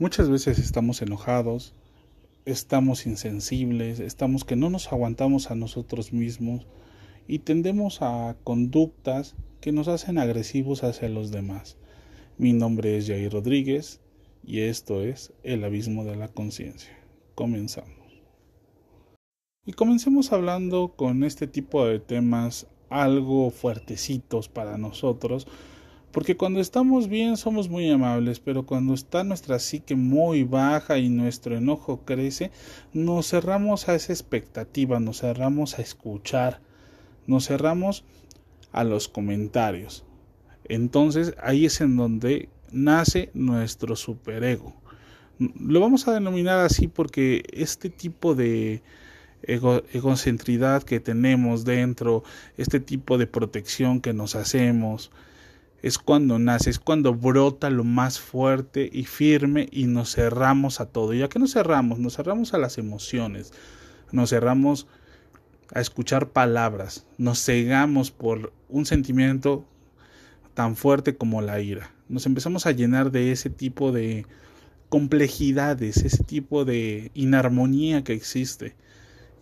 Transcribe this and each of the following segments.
Muchas veces estamos enojados, estamos insensibles, estamos que no nos aguantamos a nosotros mismos y tendemos a conductas que nos hacen agresivos hacia los demás. Mi nombre es Jair Rodríguez y esto es El Abismo de la Conciencia. Comenzamos. Y comencemos hablando con este tipo de temas algo fuertecitos para nosotros, porque cuando estamos bien somos muy amables, pero cuando está nuestra psique muy baja y nuestro enojo crece, nos cerramos a esa expectativa, nos cerramos a escuchar, nos cerramos a los comentarios. Entonces ahí es en donde nace nuestro superego. Lo vamos a denominar así porque este tipo de egocentridad que tenemos dentro, este tipo de protección que nos hacemos, es cuando nace, es cuando brota lo más fuerte y firme y nos cerramos a todo. ¿Y a qué nos cerramos? Nos cerramos a las emociones, nos cerramos a escuchar palabras, nos cegamos por un sentimiento tan fuerte como la ira. Nos empezamos a llenar de ese tipo de complejidades, ese tipo de inarmonía que existe.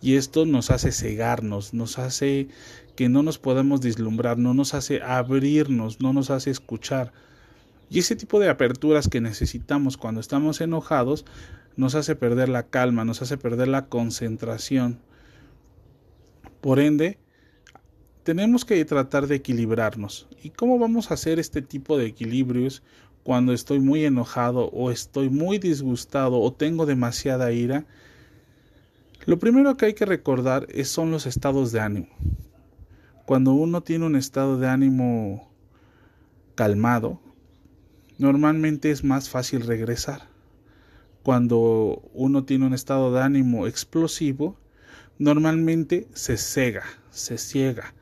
Y esto nos hace cegarnos, nos hace que no nos podamos vislumbrar, no nos hace abrirnos, no nos hace escuchar. Y ese tipo de aperturas que necesitamos cuando estamos enojados nos hace perder la calma, nos hace perder la concentración. Por ende, tenemos que tratar de equilibrarnos. ¿Y cómo vamos a hacer este tipo de equilibrios cuando estoy muy enojado o estoy muy disgustado o tengo demasiada ira? Lo primero que hay que recordar es, son los estados de ánimo. Cuando uno tiene un estado de ánimo calmado, normalmente es más fácil regresar. Cuando uno tiene un estado de ánimo explosivo, normalmente se cega, se ciega.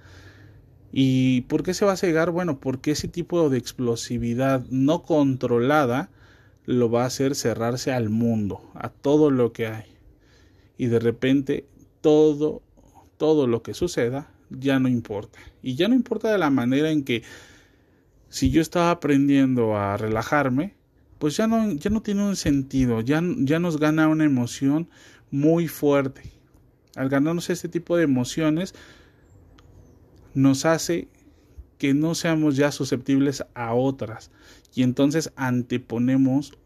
¿Y por qué se va a cegar? Bueno, porque ese tipo de explosividad no controlada lo va a hacer cerrarse al mundo, a todo lo que hay y de repente todo, todo lo que suceda ya no importa. Y ya no importa de la manera en que si yo estaba aprendiendo a relajarme, pues ya no, ya no tiene un sentido, ya, ya nos gana una emoción muy fuerte. Al ganarnos este tipo de emociones, nos hace que no seamos ya susceptibles a otras y entonces anteponemos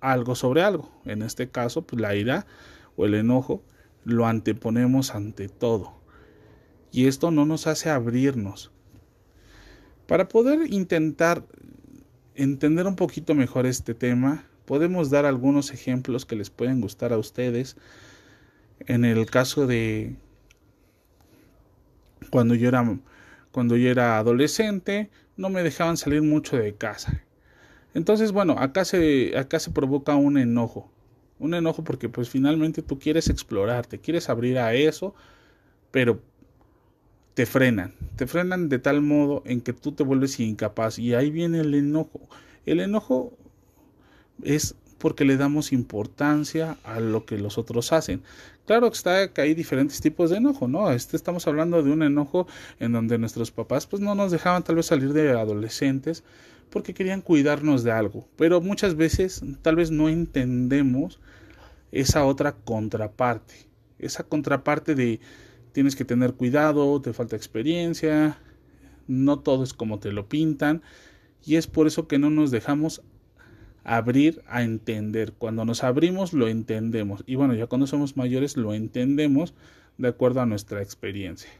algo sobre algo. En este caso, pues la ira o el enojo, lo anteponemos ante todo. Y esto no nos hace abrirnos. Para poder intentar entender un poquito mejor este tema, podemos dar algunos ejemplos que les pueden gustar a ustedes. En el caso de cuando yo era cuando yo era adolescente, no me dejaban salir mucho de casa. Entonces, bueno, acá se acá se provoca un enojo un enojo porque pues finalmente tú quieres explorar, te quieres abrir a eso, pero te frenan, te frenan de tal modo en que tú te vuelves incapaz y ahí viene el enojo. El enojo es porque le damos importancia a lo que los otros hacen. Claro que está que hay diferentes tipos de enojo, ¿no? Este estamos hablando de un enojo en donde nuestros papás pues no nos dejaban tal vez salir de adolescentes porque querían cuidarnos de algo, pero muchas veces tal vez no entendemos esa otra contraparte, esa contraparte de tienes que tener cuidado, te falta experiencia, no todo es como te lo pintan y es por eso que no nos dejamos abrir a entender. Cuando nos abrimos lo entendemos y bueno, ya cuando somos mayores lo entendemos de acuerdo a nuestra experiencia.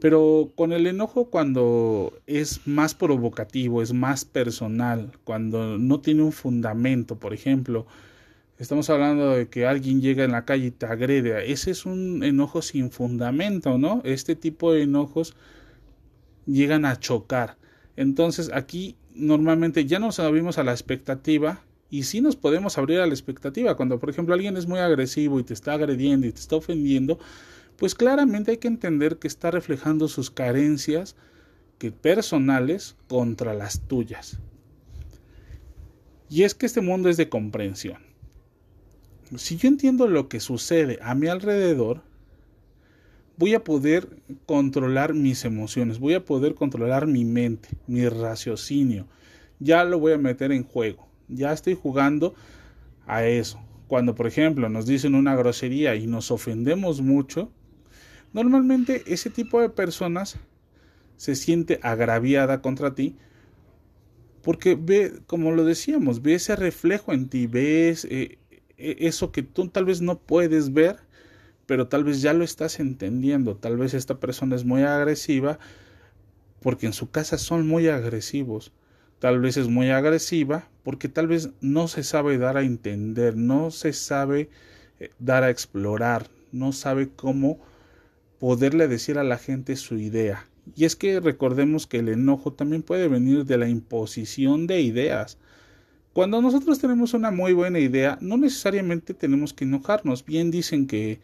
Pero con el enojo cuando es más provocativo, es más personal, cuando no tiene un fundamento, por ejemplo, Estamos hablando de que alguien llega en la calle y te agrede. Ese es un enojo sin fundamento, ¿no? Este tipo de enojos llegan a chocar. Entonces aquí normalmente ya nos abrimos a la expectativa y sí nos podemos abrir a la expectativa. Cuando por ejemplo alguien es muy agresivo y te está agrediendo y te está ofendiendo, pues claramente hay que entender que está reflejando sus carencias que personales contra las tuyas. Y es que este mundo es de comprensión si yo entiendo lo que sucede a mi alrededor, voy a poder controlar mis emociones, voy a poder controlar mi mente, mi raciocinio. Ya lo voy a meter en juego. ya estoy jugando a eso. Cuando, por ejemplo, nos dicen una grosería y nos ofendemos mucho, normalmente ese tipo de personas se siente agraviada contra ti porque ve, como lo decíamos, ve ese reflejo en ti, ves eh, eso que tú tal vez no puedes ver, pero tal vez ya lo estás entendiendo. Tal vez esta persona es muy agresiva porque en su casa son muy agresivos. Tal vez es muy agresiva porque tal vez no se sabe dar a entender, no se sabe eh, dar a explorar, no sabe cómo poderle decir a la gente su idea. Y es que recordemos que el enojo también puede venir de la imposición de ideas. Cuando nosotros tenemos una muy buena idea, no necesariamente tenemos que enojarnos. Bien dicen que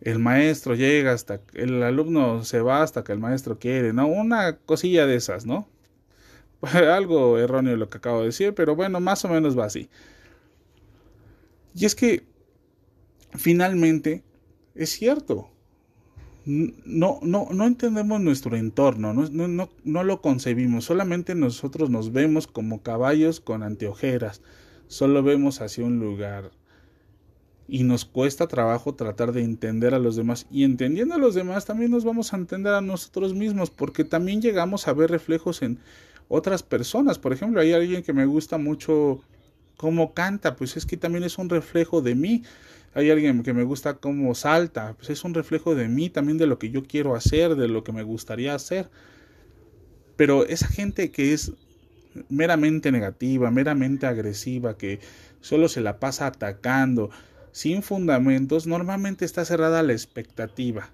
el maestro llega hasta el alumno se va hasta que el maestro quiere, ¿no? Una cosilla de esas, ¿no? Algo erróneo lo que acabo de decir, pero bueno, más o menos va así. Y es que finalmente es cierto no, no, no entendemos nuestro entorno, no, no, no, lo concebimos, solamente nosotros nos vemos como caballos con anteojeras, solo vemos hacia un lugar. Y nos cuesta trabajo tratar de entender a los demás y entendiendo a los demás también nos vamos a entender a nosotros mismos porque también llegamos a ver reflejos en otras personas, por ejemplo, hay alguien que me gusta mucho cómo canta, pues es que también es un reflejo de mí hay alguien que me gusta cómo salta, pues es un reflejo de mí, también de lo que yo quiero hacer, de lo que me gustaría hacer. Pero esa gente que es meramente negativa, meramente agresiva, que solo se la pasa atacando, sin fundamentos, normalmente está cerrada a la expectativa.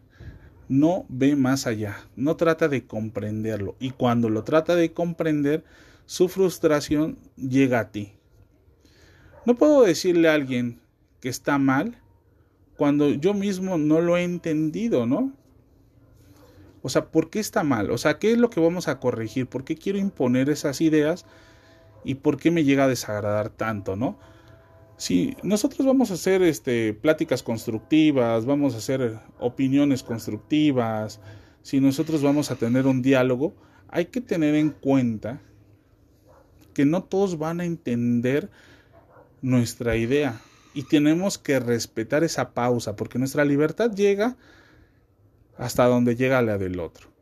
No ve más allá, no trata de comprenderlo. Y cuando lo trata de comprender, su frustración llega a ti. No puedo decirle a alguien, que está mal cuando yo mismo no lo he entendido, ¿no? O sea, ¿por qué está mal? O sea, ¿qué es lo que vamos a corregir? ¿Por qué quiero imponer esas ideas? ¿Y por qué me llega a desagradar tanto, no? Si nosotros vamos a hacer este, pláticas constructivas, vamos a hacer opiniones constructivas, si nosotros vamos a tener un diálogo, hay que tener en cuenta que no todos van a entender nuestra idea y tenemos que respetar esa pausa porque nuestra libertad llega hasta donde llega la del otro.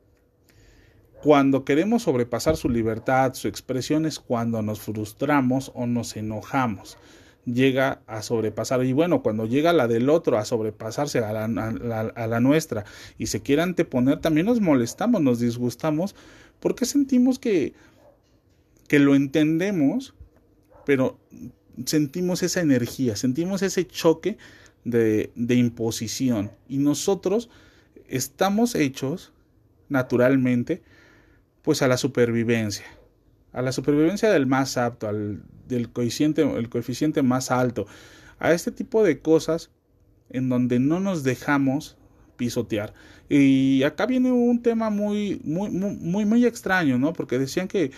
Cuando queremos sobrepasar su libertad, su expresión es cuando nos frustramos o nos enojamos. Llega a sobrepasar. Y bueno, cuando llega la del otro a sobrepasarse a la, a la nuestra y se quiere anteponer, también nos molestamos, nos disgustamos, porque sentimos que, que lo entendemos, pero sentimos esa energía, sentimos ese choque de, de imposición y nosotros estamos hechos naturalmente pues a la supervivencia, a la supervivencia del más apto, al del coeficiente, el coeficiente más alto, a este tipo de cosas en donde no nos dejamos pisotear. Y acá viene un tema muy, muy, muy, muy extraño, ¿no? Porque decían que,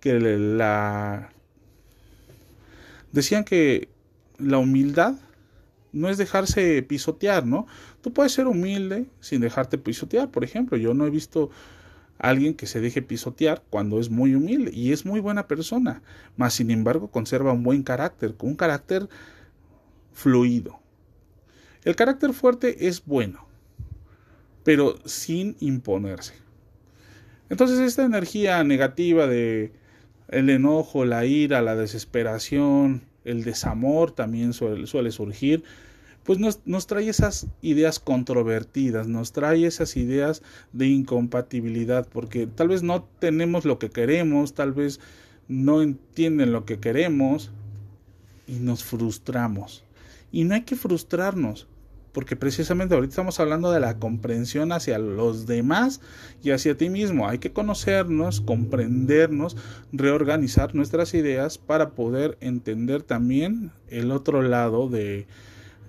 que la, decían que la humildad no es dejarse pisotear, ¿no? Tú puedes ser humilde sin dejarte pisotear. Por ejemplo, yo no he visto a alguien que se deje pisotear cuando es muy humilde y es muy buena persona, mas sin embargo conserva un buen carácter, un carácter fluido. El carácter fuerte es bueno, pero sin imponerse. Entonces esta energía negativa de el enojo, la ira, la desesperación, el desamor también suele, surgir, pues nos, nos, trae esas ideas controvertidas, nos trae esas ideas de incompatibilidad, porque tal vez no tenemos lo que queremos, tal vez no entienden lo que queremos y nos frustramos. Y no hay que frustrarnos, porque precisamente ahorita estamos hablando de la comprensión hacia los demás y hacia ti mismo. Hay que conocernos, comprendernos, reorganizar nuestras ideas para poder entender también el otro lado de,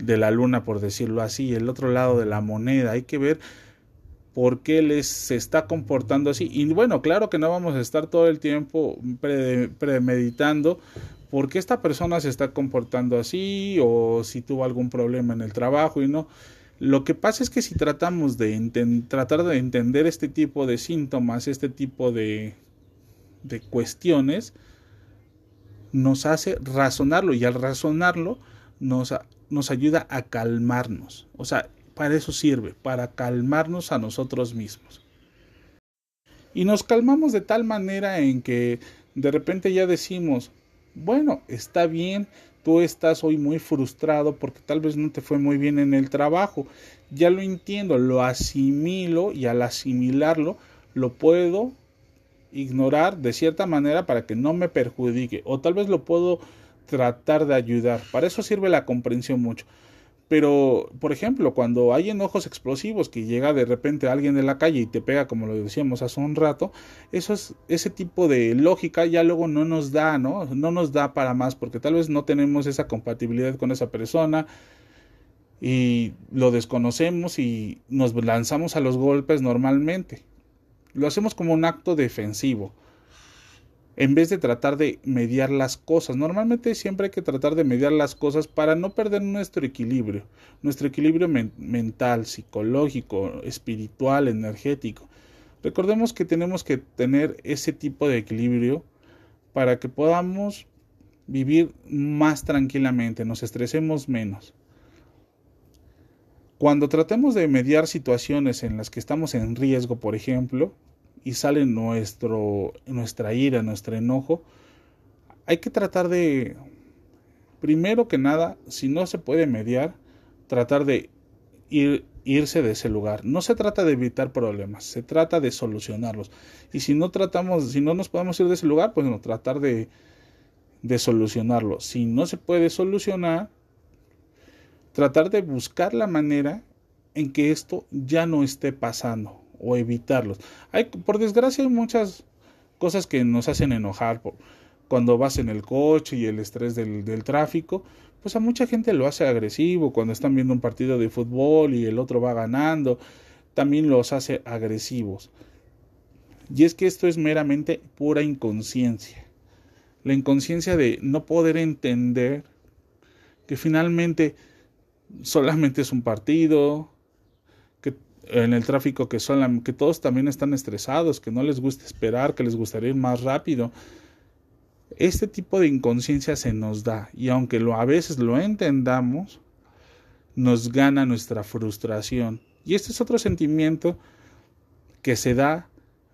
de la luna, por decirlo así, el otro lado de la moneda. Hay que ver por qué les se está comportando así. Y bueno, claro que no vamos a estar todo el tiempo premeditando por qué esta persona se está comportando así o si tuvo algún problema en el trabajo y no. Lo que pasa es que si tratamos de tratar de entender este tipo de síntomas, este tipo de, de cuestiones, nos hace razonarlo y al razonarlo nos, nos ayuda a calmarnos. O sea, para eso sirve, para calmarnos a nosotros mismos. Y nos calmamos de tal manera en que de repente ya decimos, bueno, está bien, tú estás hoy muy frustrado porque tal vez no te fue muy bien en el trabajo. Ya lo entiendo, lo asimilo y al asimilarlo lo puedo ignorar de cierta manera para que no me perjudique o tal vez lo puedo tratar de ayudar. Para eso sirve la comprensión mucho. Pero, por ejemplo, cuando hay enojos explosivos que llega de repente alguien de la calle y te pega, como lo decíamos hace un rato, eso es, ese tipo de lógica ya luego no nos da, ¿no? No nos da para más, porque tal vez no tenemos esa compatibilidad con esa persona y lo desconocemos y nos lanzamos a los golpes normalmente. Lo hacemos como un acto defensivo en vez de tratar de mediar las cosas. Normalmente siempre hay que tratar de mediar las cosas para no perder nuestro equilibrio, nuestro equilibrio mental, psicológico, espiritual, energético. Recordemos que tenemos que tener ese tipo de equilibrio para que podamos vivir más tranquilamente, nos estresemos menos. Cuando tratemos de mediar situaciones en las que estamos en riesgo, por ejemplo, y sale nuestro, nuestra ira, nuestro enojo, hay que tratar de, primero que nada, si no se puede mediar, tratar de ir, irse de ese lugar. No se trata de evitar problemas, se trata de solucionarlos. Y si no tratamos, si no nos podemos ir de ese lugar, pues no, tratar de, de solucionarlo. Si no se puede solucionar, tratar de buscar la manera en que esto ya no esté pasando o evitarlos. Hay, por desgracia hay muchas cosas que nos hacen enojar. cuando vas en el coche y el estrés del, del tráfico, pues a mucha gente lo hace agresivo. Cuando están viendo un partido de fútbol y el otro va ganando, también los hace agresivos. Y es que esto es meramente pura inconsciencia. La inconsciencia de no poder entender que finalmente solamente es un partido, en el tráfico que, son, que todos también están estresados, que no les gusta esperar, que les gustaría ir más rápido. Este tipo de inconsciencia se nos da y aunque a veces lo entendamos, nos gana nuestra frustración. Y este es otro sentimiento que se da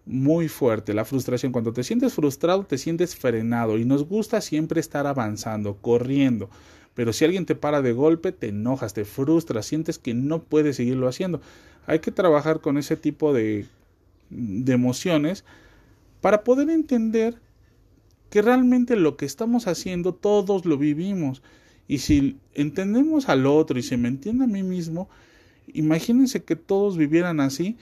muy fuerte, la frustración. Cuando te sientes frustrado, te sientes frenado y nos gusta siempre estar avanzando, corriendo. Pero si alguien te para de golpe, te enojas, te frustras, sientes que no puedes seguirlo haciendo. Hay que trabajar con ese tipo de, de emociones para poder entender que realmente lo que estamos haciendo todos lo vivimos. Y si entendemos al otro y se me entiende a mí mismo, imagínense que todos vivieran así,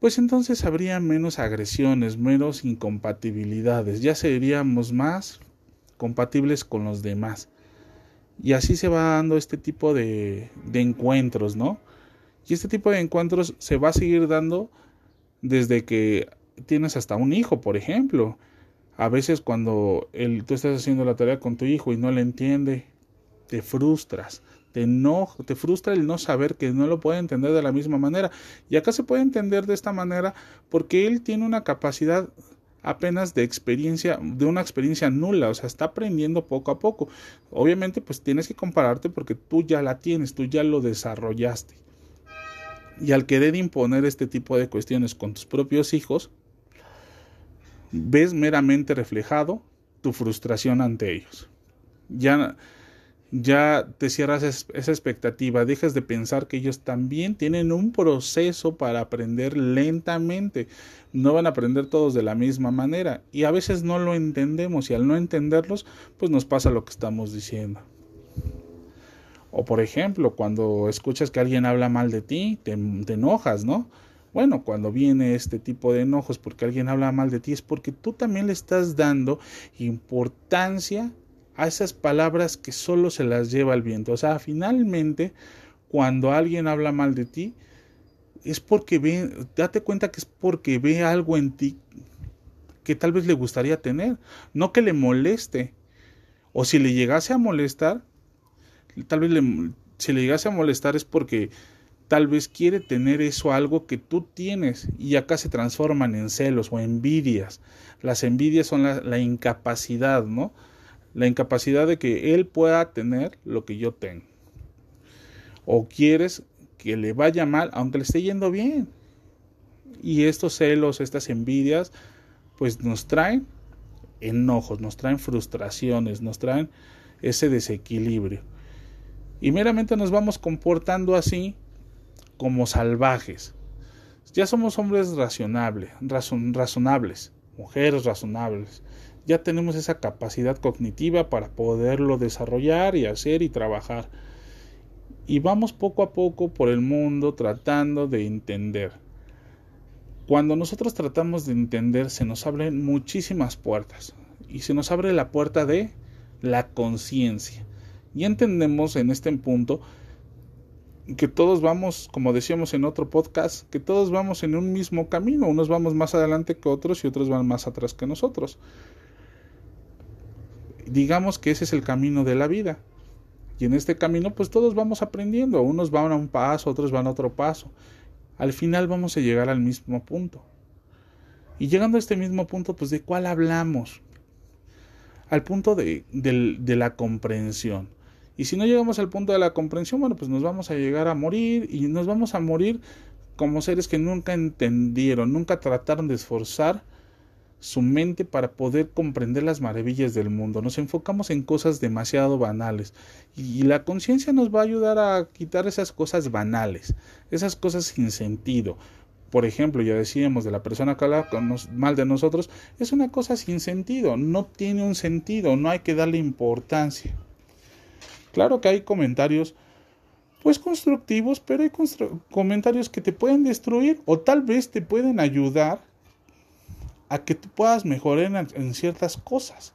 pues entonces habría menos agresiones, menos incompatibilidades, ya seríamos más compatibles con los demás. Y así se va dando este tipo de, de encuentros, ¿no? Y este tipo de encuentros se va a seguir dando desde que tienes hasta un hijo, por ejemplo. A veces cuando tú estás haciendo la tarea con tu hijo y no le entiende, te frustras, te enoja, te frustra el no saber que no lo puede entender de la misma manera. Y acá se puede entender de esta manera porque él tiene una capacidad apenas de experiencia, de una experiencia nula, o sea, está aprendiendo poco a poco. Obviamente, pues tienes que compararte porque tú ya la tienes, tú ya lo desarrollaste. Y al querer imponer este tipo de cuestiones con tus propios hijos, ves meramente reflejado tu frustración ante ellos. Ya ya te cierras esa expectativa, dejas de pensar que ellos también tienen un proceso para aprender lentamente, no van a aprender todos de la misma manera y a veces no lo entendemos y al no entenderlos pues nos pasa lo que estamos diciendo. O por ejemplo, cuando escuchas que alguien habla mal de ti, te, enojas, ¿no? Bueno, cuando viene este tipo de enojos porque alguien habla mal de ti es porque tú también le estás dando importancia a esas palabras que solo se las lleva el viento. O sea, finalmente, cuando alguien habla mal de ti, es porque ve, date cuenta que es porque ve algo en ti que tal vez le gustaría tener, no que le moleste. O si le llegase a molestar, tal vez le, si le llegase a molestar es porque tal vez quiere tener eso algo que tú tienes y acá se transforman en celos o envidias. Las envidias son la, la incapacidad, ¿no? la incapacidad de que él pueda tener lo que yo tengo. O quieres que le vaya mal aunque le esté yendo bien. Y estos celos, estas envidias, pues nos traen enojos, nos traen frustraciones, nos traen ese desequilibrio. Y meramente nos vamos comportando así como salvajes. Ya somos hombres razonables, razonables, mujeres razonables. Ya tenemos esa capacidad cognitiva para poderlo desarrollar y hacer y trabajar. Y vamos poco a poco por el mundo tratando de entender. Cuando nosotros tratamos de entender se nos abren muchísimas puertas. Y se nos abre la puerta de la conciencia. Y entendemos en este punto que todos vamos, como decíamos en otro podcast, que todos vamos en un mismo camino, unos vamos más adelante que otros y otros van más atrás que nosotros. Digamos que ese es el camino de la vida. Y en este camino pues todos vamos aprendiendo, unos van a un paso, otros van a otro paso. Al final vamos a llegar al mismo punto. Y llegando a este mismo punto, pues de cuál hablamos? Al punto de, de la comprensión. Y si no llegamos al punto de la comprensión, bueno, pues nos vamos a llegar a morir y nos vamos a morir como seres que nunca entendieron, nunca trataron de esforzar su mente para poder comprender las maravillas del mundo. Nos enfocamos en cosas demasiado banales y la conciencia nos va a ayudar a quitar esas cosas banales, esas cosas sin sentido. Por ejemplo, ya decíamos de la persona que habla mal de nosotros, es una cosa sin sentido, no tiene un sentido, no hay que darle importancia. Claro que hay comentarios pues constructivos, pero hay comentarios que te pueden destruir o tal vez te pueden ayudar a que tú puedas mejorar en, ciertas cosas,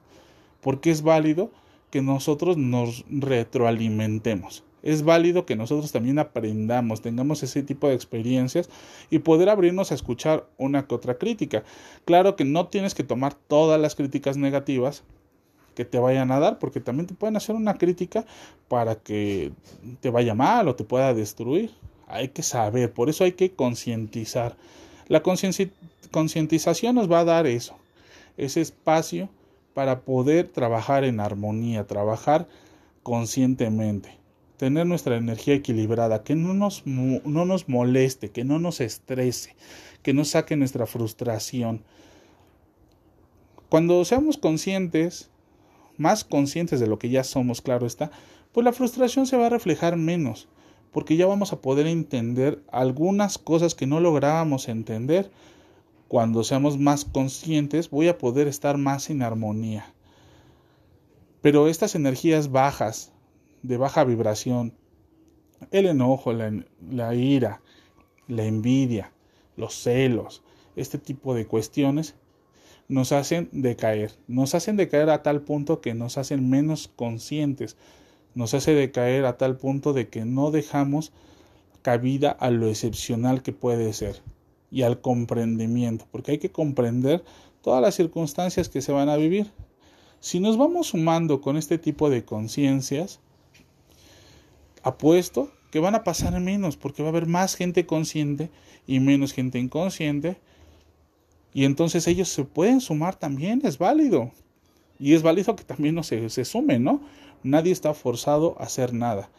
porque es válido que nosotros nos retroalimentemos. Es válido que nosotros también aprendamos, tengamos ese tipo de experiencias y poder abrirnos a escuchar una que otra crítica. Claro que no tienes que tomar todas las críticas negativas, que te vayan a dar, porque también te pueden hacer una crítica para que te vaya mal o te pueda destruir. Hay que saber, por eso hay que concientizar. La concientización nos va a dar eso, ese espacio para poder trabajar en armonía, trabajar conscientemente, tener nuestra energía equilibrada, que no nos, no nos moleste, que no nos estrese, que no saque nuestra frustración. Cuando seamos conscientes más conscientes de lo que ya somos, claro está, pues la frustración se va a reflejar menos, porque ya vamos a poder entender algunas cosas que no lográbamos entender. Cuando seamos más conscientes, voy a poder estar más en armonía. Pero estas energías bajas, de baja vibración, el enojo, la, ira, la envidia, los celos, este tipo de cuestiones, nos hacen decaer, nos hacen decaer a tal punto que nos hacen menos conscientes, nos hace decaer a tal punto de que no dejamos cabida a lo excepcional que puede ser y al comprendimiento, porque hay que comprender todas las circunstancias que se van a vivir. Si nos vamos sumando con este tipo de conciencias, apuesto que van a pasar menos, porque va a haber más gente consciente y menos gente inconsciente, y entonces ellos se pueden sumar también, es válido. Y es válido que también no se, se sumen, ¿no? Nadie está forzado a hacer nada.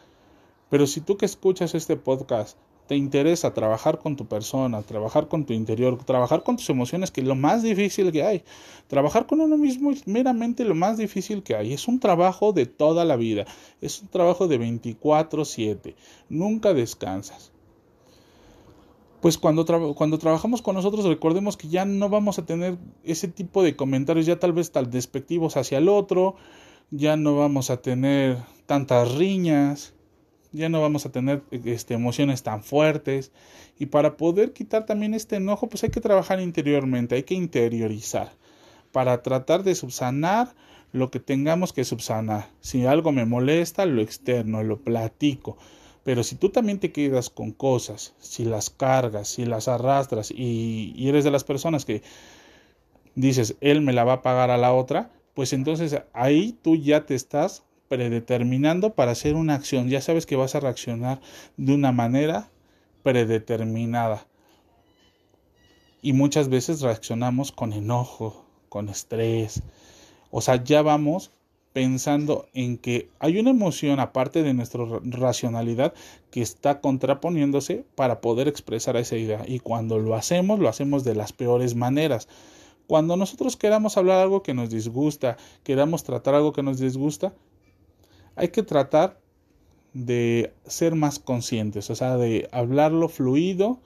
Pero si tú que escuchas este podcast te interesa trabajar con tu persona, trabajar con tu interior, trabajar con tus emociones, que es lo más difícil que hay. Trabajar con uno mismo es meramente lo más difícil que hay. Es un trabajo de toda la vida. Es un trabajo de 24/7. Nunca descansas pues cuando, cuando trabajamos con nosotros recordemos que ya no vamos a tener ese tipo de comentarios ya tal vez tal despectivos hacia el otro, ya no vamos a tener tantas riñas, ya no vamos a tener este, emociones tan fuertes y para poder quitar también este enojo pues hay que trabajar interiormente, hay que interiorizar para tratar de subsanar lo que tengamos que subsanar. Si algo me molesta, lo externo, lo platico pero si tú también te quedas con cosas, si las cargas, si las arrastras y, eres de las personas que dices, él me la va a pagar a la otra, pues entonces ahí tú ya te estás predeterminando para hacer una acción. Ya sabes que vas a reaccionar de una manera predeterminada. Y muchas veces reaccionamos con enojo, con estrés. O sea, ya vamos pensando en que hay una emoción aparte de nuestra racionalidad que está contraponiéndose para poder expresar esa idea. Y cuando lo hacemos, lo hacemos de las peores maneras. Cuando nosotros queramos hablar algo que nos disgusta, queramos tratar algo que nos disgusta, hay que tratar de ser más conscientes, o sea, de hablarlo fluido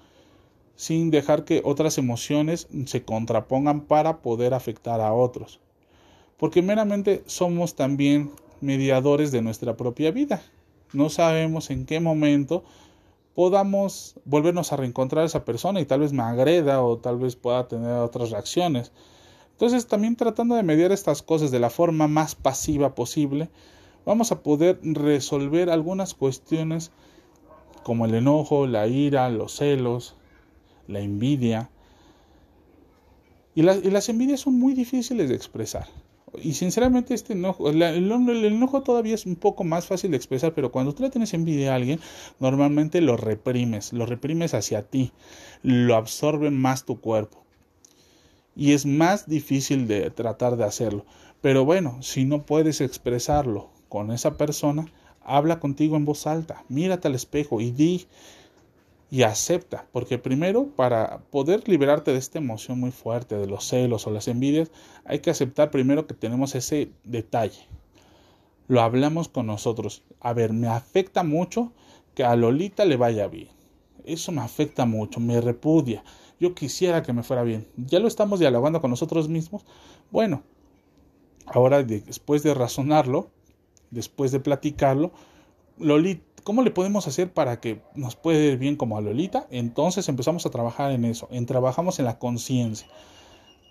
sin dejar que otras emociones se contrapongan para poder afectar a otros. Porque meramente somos también mediadores de nuestra propia vida. No sabemos en qué momento podamos volvernos a reencontrar a esa persona y tal vez me agreda o tal vez pueda tener otras reacciones. Entonces también tratando de mediar estas cosas de la forma más pasiva posible, vamos a poder resolver algunas cuestiones como el enojo, la ira, los celos, la envidia. Y, las envidias son muy difíciles de expresar. Y sinceramente este enojo, el, enojo todavía es un poco más fácil de expresar, pero cuando tú le tienes envidia a alguien, normalmente lo reprimes, lo reprimes hacia ti, lo absorbe más tu cuerpo. Y es más difícil de tratar de hacerlo. Pero bueno, si no puedes expresarlo con esa persona, habla contigo en voz alta, mírate al espejo y di y acepta, porque primero para poder liberarte de esta emoción muy fuerte, de los celos o las envidias, hay que aceptar primero que tenemos ese detalle. Lo hablamos con nosotros. A ver, me afecta mucho que a Lolita le vaya bien. Eso me afecta mucho, me repudia. Yo quisiera que me fuera bien. Ya lo estamos dialogando con nosotros mismos. Bueno, ahora después de razonarlo, después de platicarlo, Lolita, ¿cómo le podemos hacer para que nos pueda ir bien como a Lolita? Entonces empezamos a trabajar en eso, en trabajamos en la conciencia.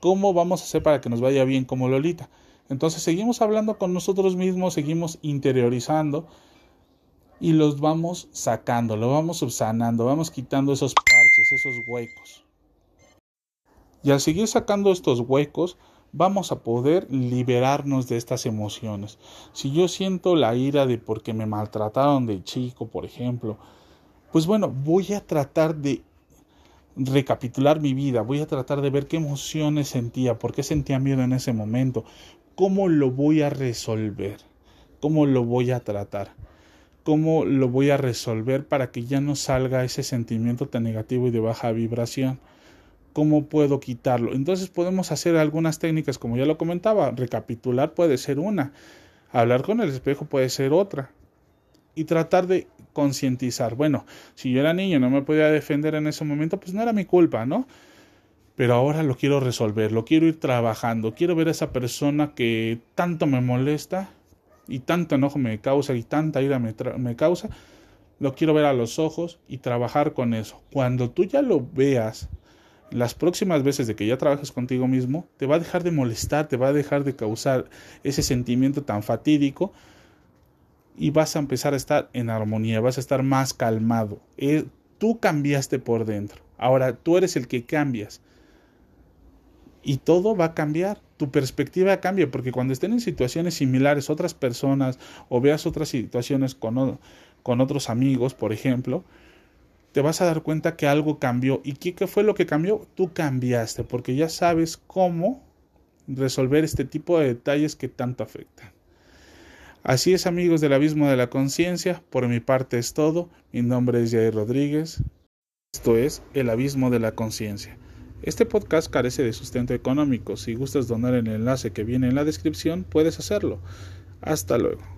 ¿Cómo vamos a hacer para que nos vaya bien como Lolita? Entonces seguimos hablando con nosotros mismos, seguimos interiorizando y los vamos sacando, lo vamos subsanando, vamos quitando esos parches, esos huecos. Y al seguir sacando estos huecos, vamos a poder liberarnos de estas emociones. Si yo siento la ira de porque me maltrataron de chico, por ejemplo, pues bueno, voy a tratar de recapitular mi vida, voy a tratar de ver qué emociones sentía, por qué sentía miedo en ese momento, cómo lo voy a resolver, cómo lo voy a tratar, cómo lo voy a resolver para que ya no salga ese sentimiento tan negativo y de baja vibración. ¿Cómo puedo quitarlo? Entonces podemos hacer algunas técnicas, como ya lo comentaba, recapitular puede ser una, hablar con el espejo puede ser otra, y tratar de concientizar, bueno, si yo era niño no me podía defender en ese momento, pues no era mi culpa, ¿no? Pero ahora lo quiero resolver, lo quiero ir trabajando, quiero ver a esa persona que tanto me molesta y tanto enojo me causa y tanta ira me, me causa, lo quiero ver a los ojos y trabajar con eso. Cuando tú ya lo veas, las próximas veces de que ya trabajes contigo mismo, te va a dejar de molestar, te va a dejar de causar ese sentimiento tan fatídico y vas a empezar a estar en armonía, vas a estar más calmado. Eh, tú cambiaste por dentro, ahora tú eres el que cambias. Y todo va a cambiar, tu perspectiva cambia, porque cuando estén en situaciones similares otras personas o veas otras situaciones con, con otros amigos, por ejemplo, te vas a dar cuenta que algo cambió. ¿Y qué, fue lo que cambió? Tú cambiaste, porque ya sabes cómo resolver este tipo de detalles que tanto afectan. Así es amigos del Abismo de la Conciencia, por mi parte es todo. Mi nombre es Jair Rodríguez. Esto es El Abismo de la Conciencia. Este podcast carece de sustento económico. Si gustas donar el enlace que viene en la descripción, puedes hacerlo. Hasta luego.